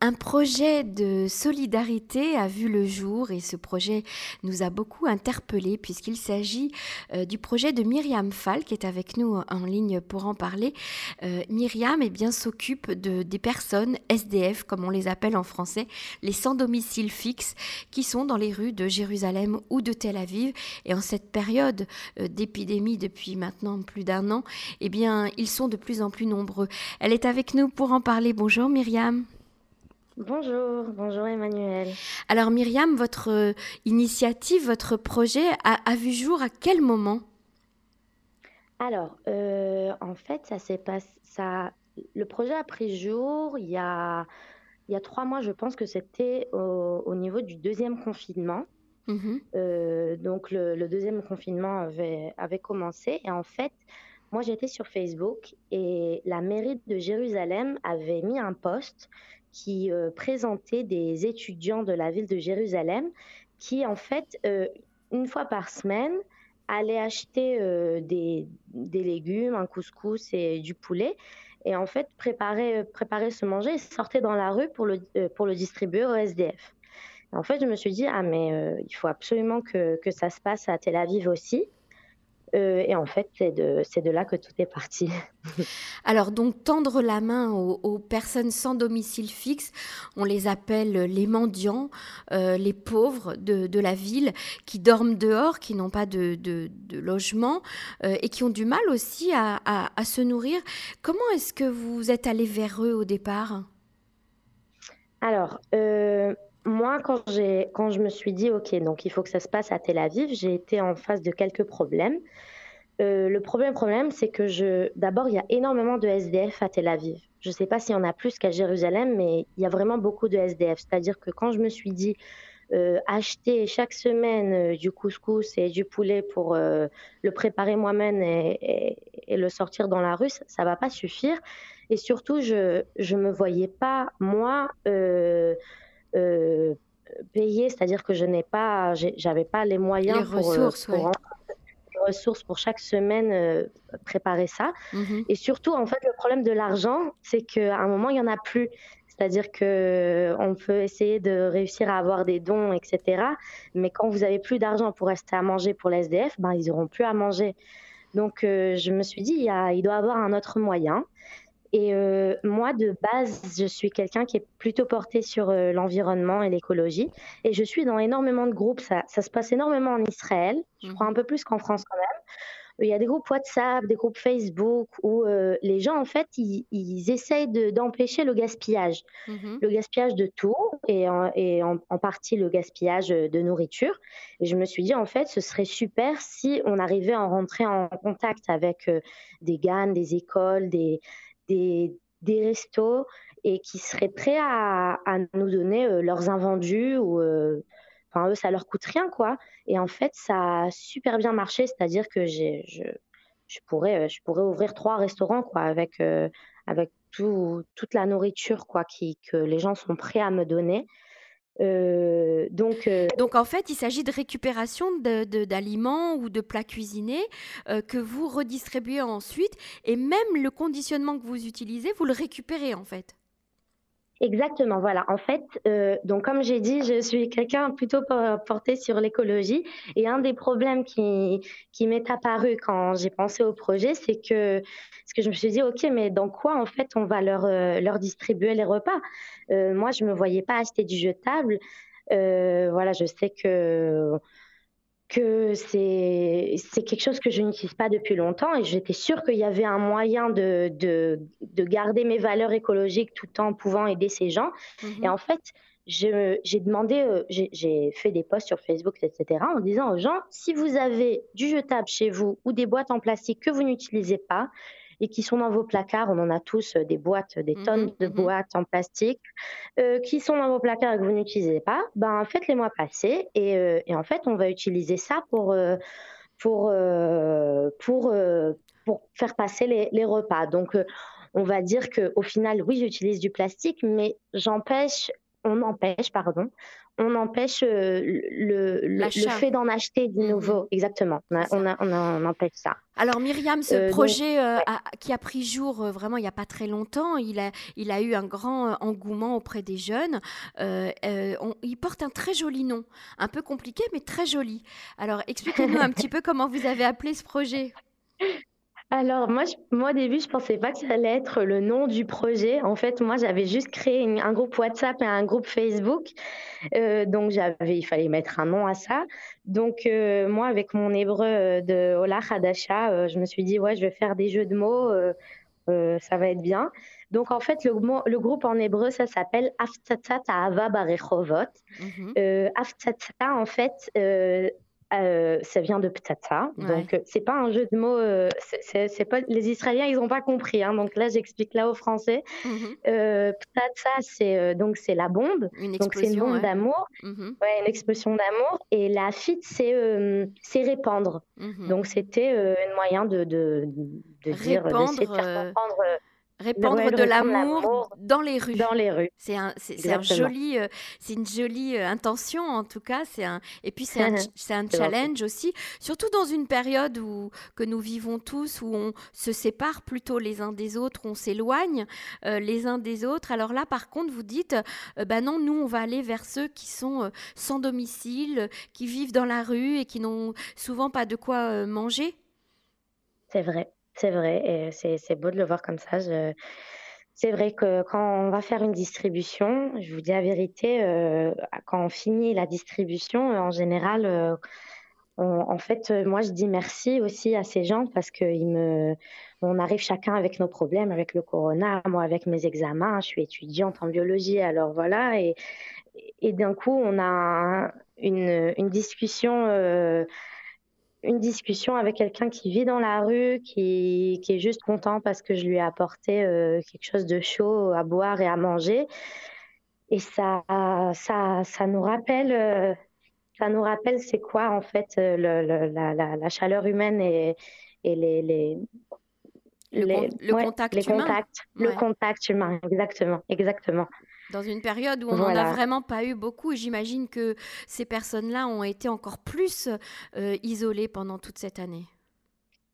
Un projet de solidarité a vu le jour et ce projet nous a beaucoup interpellés puisqu'il s'agit euh, du projet de Myriam Fall qui est avec nous en ligne pour en parler. Euh, Myriam eh bien s'occupe de des personnes SDF comme on les appelle en français, les sans domicile fixe qui sont dans les rues de Jérusalem ou de Tel Aviv et en cette période euh, d'épidémie depuis maintenant plus d'un an, eh bien ils sont de plus en plus nombreux. Elle est avec nous pour en parler. Bonjour Myriam. Bonjour, bonjour Emmanuel. Alors Myriam, votre euh, initiative, votre projet a, vu jour à quel moment? Alors, euh, en fait, ça s'est passé. Ça, le projet a pris jour il y a, il y a trois mois, je pense que c'était au, niveau du deuxième confinement. Mhm. Euh, donc le, deuxième confinement avait, avait commencé et en fait, moi j'étais sur Facebook et la mairie de Jérusalem avait mis un post qui euh, présentait des étudiants de la ville de Jérusalem qui, en fait, euh, une fois par semaine, allaient acheter euh, des, légumes, un couscous et du poulet. Et en fait, préparer, préparer ce manger et sortaient dans la rue pour le, pour le distribuer au SDF. en fait, je me suis dit, ah, mais il faut absolument que, que ça se passe à Tel Aviv aussi. Euh, et en fait, c'est de, de, là que tout est parti. Alors, donc, tendre la main aux, personnes sans domicile fixe, on les appelle les mendiants, euh, les pauvres de, de, la ville, qui dorment dehors, qui n'ont pas de, de logement euh, et qui ont du mal aussi à, à, à se nourrir. Comment est-ce que vous êtes allé vers eux au départ? Alors, moi, quand, quand je me suis dit, OK, donc il faut que ça se passe à Tel Aviv, j'ai été en face de quelques problèmes. Euh, le premier problème, c'est que d'abord, il y a énormément de SDF à Tel Aviv. Je ne sais pas s'il y en a plus qu'à Jérusalem, mais il y a vraiment beaucoup de SDF. C'est-à-dire que quand je me suis dit, euh, acheter chaque semaine euh, du couscous et du poulet pour le préparer moi-même et, le sortir dans la rue, ça, ne va pas suffire. Et surtout, je ne me voyais pas, moi, euh, payer, c'est-à-dire que je n'ai pas, j'avais pas les moyens les pour, euh, ressources, ressources pour chaque semaine euh, préparer ça. Mhm. Et surtout, en fait, le problème de l'argent, c'est qu'à un moment, il y en a plus. C'est-à-dire que on peut essayer de réussir à avoir des dons, etc. Mais quand vous avez plus d'argent pour rester à manger pour les SDF, ben, ils auront plus à manger. Donc, je me suis dit, il, y a, il doit y avoir un autre moyen. Et euh, moi, de base, je suis quelqu'un qui est plutôt porté sur euh, l'environnement et l'écologie. Et je suis dans énormément de groupes. Ça, ça se passe énormément en Israël. Je crois mhm. un peu plus qu'en France quand même. Il y a des groupes WhatsApp, des groupes Facebook où euh, les gens, en fait, ils, ils essayent d'empêcher le gaspillage. Mhm. Le gaspillage de tout et, en, et en, en, partie le gaspillage de nourriture. Et je me suis dit, en fait, ce serait super si on arrivait à rentrer en contact avec des GAN, des écoles, des, des, des restos et qui seraient prêts à, à nous donner euh, leurs invendus ou euh, enfin eux ça leur coûte rien quoi. Et en fait ça a super bien marché. C'est-à-dire que j'ai je, je pourrais euh, je pourrais ouvrir trois restaurants quoi avec avec tout, toute la nourriture quoi qui que les gens sont prêts à me donner euh, donc, euh, donc en fait, il s'agit de récupération d'aliments ou de plats cuisinés euh, que vous redistribuez ensuite et même le conditionnement que vous utilisez, vous le récupérez en fait. Exactement, voilà. En fait, euh, donc comme j'ai dit, je suis quelqu'un plutôt porté sur l'écologie. Et un des problèmes qui, qui m'est apparu quand j'ai pensé au projet, c'est que, ce que je me suis dit, ok, mais dans quoi en fait on va leur, euh, leur distribuer les repas? Euh, Moi, je me voyais pas acheter du jetable. Euh, voilà, je sais que que c'est quelque chose que je n'utilise pas depuis longtemps et j'étais sûre qu'il y avait un moyen de, de, de, garder mes valeurs écologiques tout en pouvant aider ces gens. Mhm. Et en fait, j'ai demandé, euh, j'ai fait des posts sur Facebook, etc., en disant aux gens, si vous avez du jetable chez vous ou des boîtes en plastique que vous n'utilisez pas, et qui sont dans vos placards. On en a tous euh, des boîtes, des mmh tonnes de mmh boîtes en plastique euh, qui sont dans vos placards et que vous n'utilisez pas. Ben, faites-les-moi passer et, euh, et, en fait, on va utiliser ça pour, pour, pour, pour faire passer les, les repas. Donc, on va dire qu'au final, oui, j'utilise du plastique, mais j'empêche on empêche, pardon, on empêche euh, le, le, fait d'en acheter du mmh nouveau. Exactement, on, on, empêche ça. Alors Myriam, ce euh, projet euh, qui a pris jour vraiment il n'y a pas très longtemps, il a, il a eu un grand engouement auprès des jeunes. il porte un très joli nom, un peu compliqué mais très joli. Alors expliquez-nous un petit peu comment vous avez appelé ce projet. Alors moi, moi au début, je pensais pas que ça allait être le nom du projet. En fait, moi, j'avais juste créé un groupe WhatsApp et un groupe Facebook. Euh, donc j'avais, il fallait mettre un nom à ça. Donc euh, moi, avec mon hébreu euh, de Ola Hadasha, je me suis dit ouais, je vais faire des jeux de mots. ça va être bien. Donc en fait, le, le groupe en hébreu, ça s'appelle Aftatat Ahava Barechovot. Mm en fait, euh, ça vient de Ptata. Donc, euh, c'est pas un jeu de mots. Euh, c'est pas les Israéliens, ils ont pas compris. Hein, donc là, j'explique là aux Français. Mm Ptata, c'est donc c'est la bombe. Une donc c'est une bombe d'amour. Mhm. Ouais, une explosion d'amour. Et la fit, c'est c'est répandre. Mhm. Donc c'était un moyen de de, de dire, de faire comprendre Répandre de l'amour dans les rues. Dans les rues. C'est un, c'est, un joli, euh, c'est une jolie euh, intention en tout cas. C'est un, et puis c'est un, c'est un challenge aussi, surtout dans une période où que nous vivons tous, où on se sépare plutôt les uns des autres, on s'éloigne euh, les uns des autres. Alors là, par contre, vous dites, bah non, nous on va aller vers ceux qui sont sans domicile, qui vivent dans la rue et qui n'ont souvent pas de quoi manger. C'est vrai. C'est vrai, et c'est beau de le voir comme ça. C'est vrai que quand on va faire une distribution, je vous dis la vérité, euh, quand on finit la distribution, en général, euh, en fait, moi, je dis merci aussi à ces gens parce que me, on arrive chacun avec nos problèmes, avec le corona, moi avec mes examens, je suis étudiante en biologie, alors voilà, et, et d'un coup, on a une, une discussion. Une discussion avec quelqu'un qui vit dans la rue, qui, qui, est juste content parce que je lui ai apporté euh, quelque chose de chaud à boire et à manger. Et ça, ça, ça nous rappelle, euh, ça nous rappelle c'est quoi en fait euh, le, la, la, la, chaleur humaine et, et les, les le, le contact les humain. Contacts, Le contact humain, exactement, exactement dans une période où on n'en a vraiment pas eu beaucoup. J'imagine que ces personnes-là ont été encore plus euh, isolées pendant toute cette année.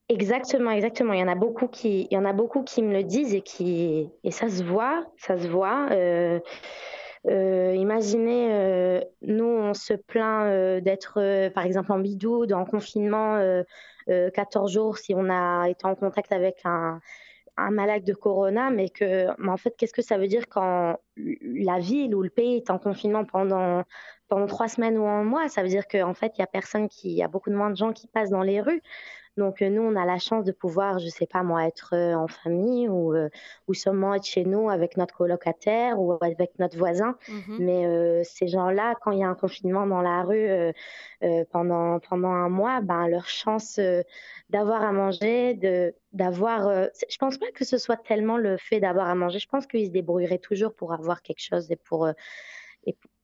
Exactement, exactement. Il y en a beaucoup qui, il y en a beaucoup qui me le disent et qui, et ça se voit, ça se voit. Euh, euh, imaginez, nous, on se plaint d'être, par exemple, en bidou, en confinement, 14 jours si on a été en contact avec un, un malade de corona, mais que, en fait, qu'est-ce que ça veut dire quand la ville ou le pays est en confinement pendant, pendant trois semaines ou un mois? Ça veut dire qu'en fait, il y a personne qui, il y a beaucoup de moins de gens qui passent dans les rues. Donc euh, nous, on a la chance de pouvoir, je sais pas moi, être euh, en famille ou, euh, ou seulement être chez nous avec notre colocataire ou avec notre voisin. Mhm. Mais ces gens-là, quand il y a un confinement dans la rue pendant pendant un mois, ben leur chance d'avoir à manger, de d'avoir. je pense pas que ce soit tellement le fait d'avoir à manger. Je pense qu'ils se débrouilleraient toujours pour avoir quelque chose et pour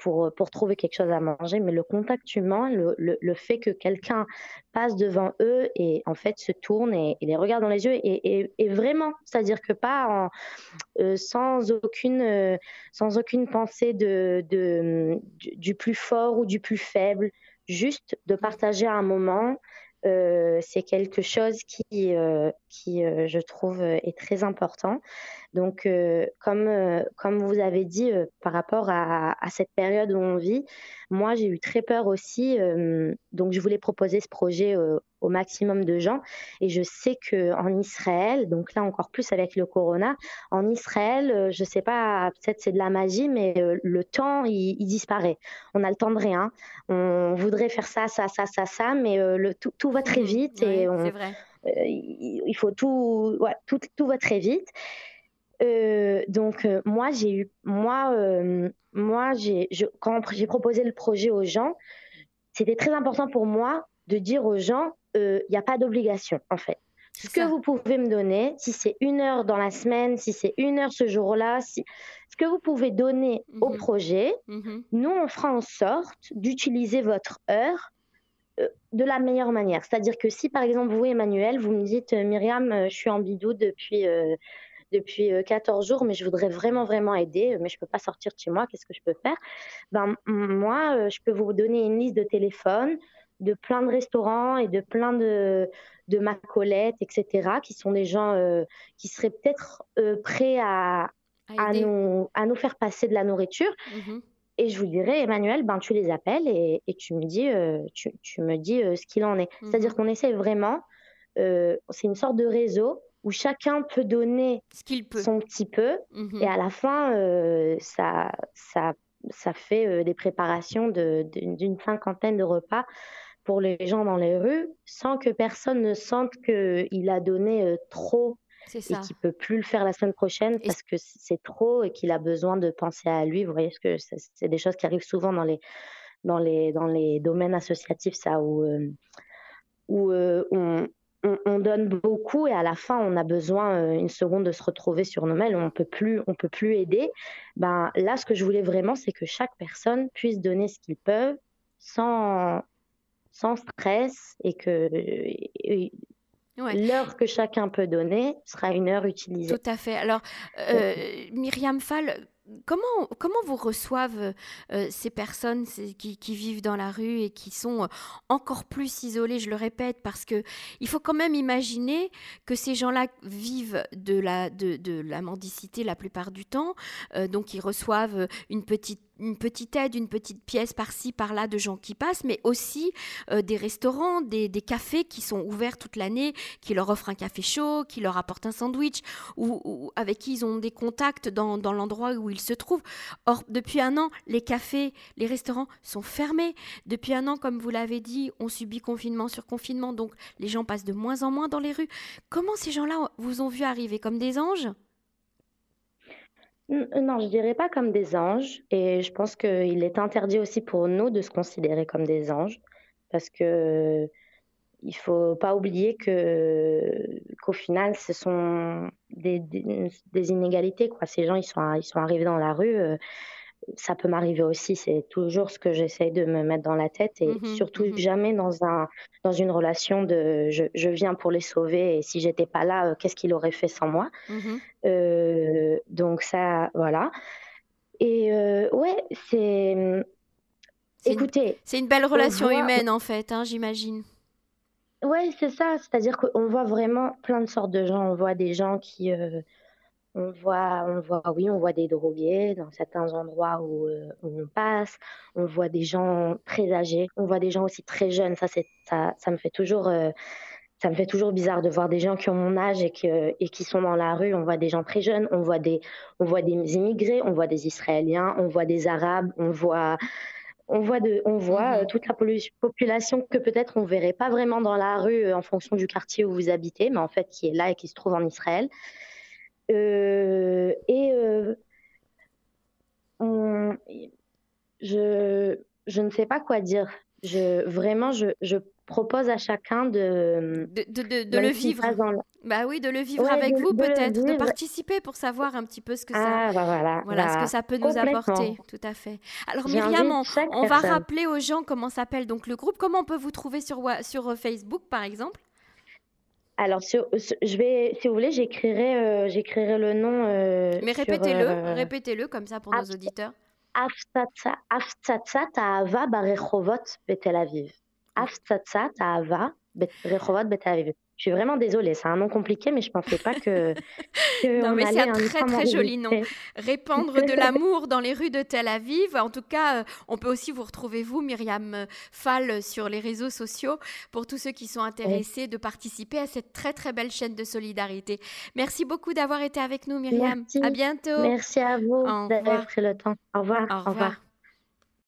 pour, pour trouver quelque chose à manger, mais le contact humain, le, le, fait que quelqu'un passe devant eux et en fait se tourne et, les regarde dans les yeux et, et, vraiment, c'est-à-dire que pas euh, sans, aucune, euh, sans aucune pensée de, de, du, plus fort ou du plus faible, juste de partager un moment, euh, c'est quelque chose qui, euh, qui euh, je trouve, est très important. Donc, comme, comme vous avez dit par rapport à, à, cette période où on vit, moi, j'ai eu très peur aussi. donc, je voulais proposer ce projet au maximum de gens. Et je sais que en Israël, donc là encore plus avec le corona, en Israël, euh, je sais pas, peut-être c'est de la magie, mais euh, le temps il, disparaît. On a le temps de rien. On voudrait faire ça, ça, ça, ça, ça, mais euh, le, tout, tout, va très vite et on, vrai. il faut tout, ouais, tout, tout va très vite. Donc moi j'ai eu moi moi j'ai quand j'ai proposé le projet aux gens c'était très important pour moi de dire aux gens il euh, n'y a pas d'obligation, en fait. Ce que vous pouvez me donner, si c'est une heure dans la semaine, si c'est une heure ce jour-là, si... ce que vous pouvez donner au mhm. projet, mhm. nous, on fera en sorte d'utiliser votre heure euh, de la meilleure manière. C'est-à-dire que si, par exemple, vous, Emmanuel, vous me dites, euh, Myriam, je suis en bidou depuis, depuis 14 jours, mais je voudrais vraiment, vraiment aider, mais je peux pas sortir de chez moi, qu'est-ce que je peux faire? Ben, moi, je peux vous donner une liste de téléphones de plein de restaurants et de plein de, de macolettes, etc., qui sont des gens qui seraient peut-être prêts à, à, nous, à nous faire passer de la nourriture. Mmh et je vous dirais, Emmanuel, ben, tu les appelles et, et tu me dis, tu, tu, me dis ce qu'il en est. Mmh C'est-à-dire qu'on essaie vraiment, c'est une sorte de réseau où chacun peut donner ce qu'il peut. son petit peu, mmh et à la fin, euh, ça, ça, ça fait euh, des préparations d'une de, cinquantaine de repas pour les gens dans les rues, sans que personne ne sente qu'il a donné euh, trop et qu'il peut plus le faire la semaine prochaine parce que c'est trop et qu'il a besoin de penser à lui. Vous voyez, que c'est des choses qui arrivent souvent dans les dans les dans les domaines associatifs, ça où où on, on, donne beaucoup et à la fin on a besoin euh, une seconde de se retrouver sur nos mails, on peut plus, on peut plus aider. Ben là, ce que je voulais vraiment, c'est que chaque personne puisse donner ce qu'ils peuvent sans sans stress et que L'heure que chacun peut donner sera une heure utilisée. Tout à fait. Alors, euh, Myriam Fall, Comment, comment vous reçoivent euh, ces personnes qui, vivent dans la rue et qui sont euh, encore plus isolées, je le répète, parce que il faut quand même imaginer que ces gens-là vivent de la, de, de la mendicité la plupart du temps, euh, donc ils reçoivent une petite une petite aide, une petite pièce par-ci, par-là de gens qui passent, mais aussi euh, des restaurants, des, cafés qui sont ouverts toute l'année, qui leur offrent un café chaud, qui leur apportent un sandwich, ou, avec qui ils ont des contacts dans, l'endroit où ils se trouvent. Or, depuis un an, les cafés, les restaurants sont fermés. Depuis un an, comme vous l'avez dit, on subit confinement sur confinement, donc les gens passent de moins en moins dans les rues. Comment ces gens-là vous ont vu arriver? Comme des anges? Non, je dirais pas comme des anges. Et je pense qu'il est interdit aussi pour nous de se considérer comme des anges. Parce que il faut pas oublier que qu'au final, ce sont des, des, inégalités. Quoi. Ces gens, ils sont, ils sont arrivés dans la rue. Euh, ça peut m'arriver aussi. C'est toujours ce que j'essaie de me mettre dans la tête et mmh surtout mmh jamais dans, un, dans une relation de je, je viens pour les sauver et si j'étais pas là, euh, qu'est-ce qu'il aurait fait sans moi? Mmh euh, Donc, ça, voilà. Et euh, ouais, c'est. Écoutez. C'est une belle relation humaine en fait, hein, j'imagine. Ouais, c'est ça. C'est-à-dire qu'on voit vraiment plein de sortes de gens. On voit des gens qui. On voit, on voit, oui, on voit des drogués dans certains endroits où, euh, on passe. On voit des gens très âgés. On voit des gens aussi très jeunes. Ça, c'est, ça, ça me fait toujours, euh, ça me fait toujours bizarre de voir des gens qui ont mon âge et qui, et qui sont dans la rue. On voit des gens très jeunes. On voit des, on voit des immigrés. On voit des Israéliens. On voit des Arabes. On voit, on voit, de, on voit mmh euh, toute la population que peut-être on verrait pas vraiment dans la rue en fonction du quartier où vous habitez, mais en fait qui est là et qui se trouve en Israël. Euh, et euh, je, je ne sais pas quoi dire. Je, vraiment, je, je propose à chacun de de, de, le vivre. Bah oui, de le vivre avec vous peut-être, de participer pour savoir un petit peu ce que ça, ah, bah voilà, ce que ça peut nous apporter. Tout à fait. Alors Myriam, on, va rappeler aux gens comment s'appelle donc le groupe. Comment on peut vous trouver sur sur euh, Facebook par exemple? Alors, je vais, si vous voulez, j'écrirai, euh, j'écrirai le nom. Euh, Mais répétez-le, euh, répétez-le comme ça pour nos auditeurs. Aftsatsa Ta'ava Barechovot Betel Aviv. Aftsatsa Ta'ava Barechovot Betel Aviv. Je suis vraiment désolée, c'est un nom compliqué, mais je ne pensais pas que. non, mais c'est un très très joli nom. Répandre de l'amour dans les rues de Tel Aviv. En tout cas, euh, on peut aussi vous retrouver, vous, Myriam Fall, sur les réseaux sociaux, pour tous ceux qui sont intéressés de participer à cette très très belle chaîne de solidarité. Merci beaucoup d'avoir été avec nous, Myriam. Merci. À bientôt. Merci à vous d'avoir pris le temps. Au revoir. Au revoir.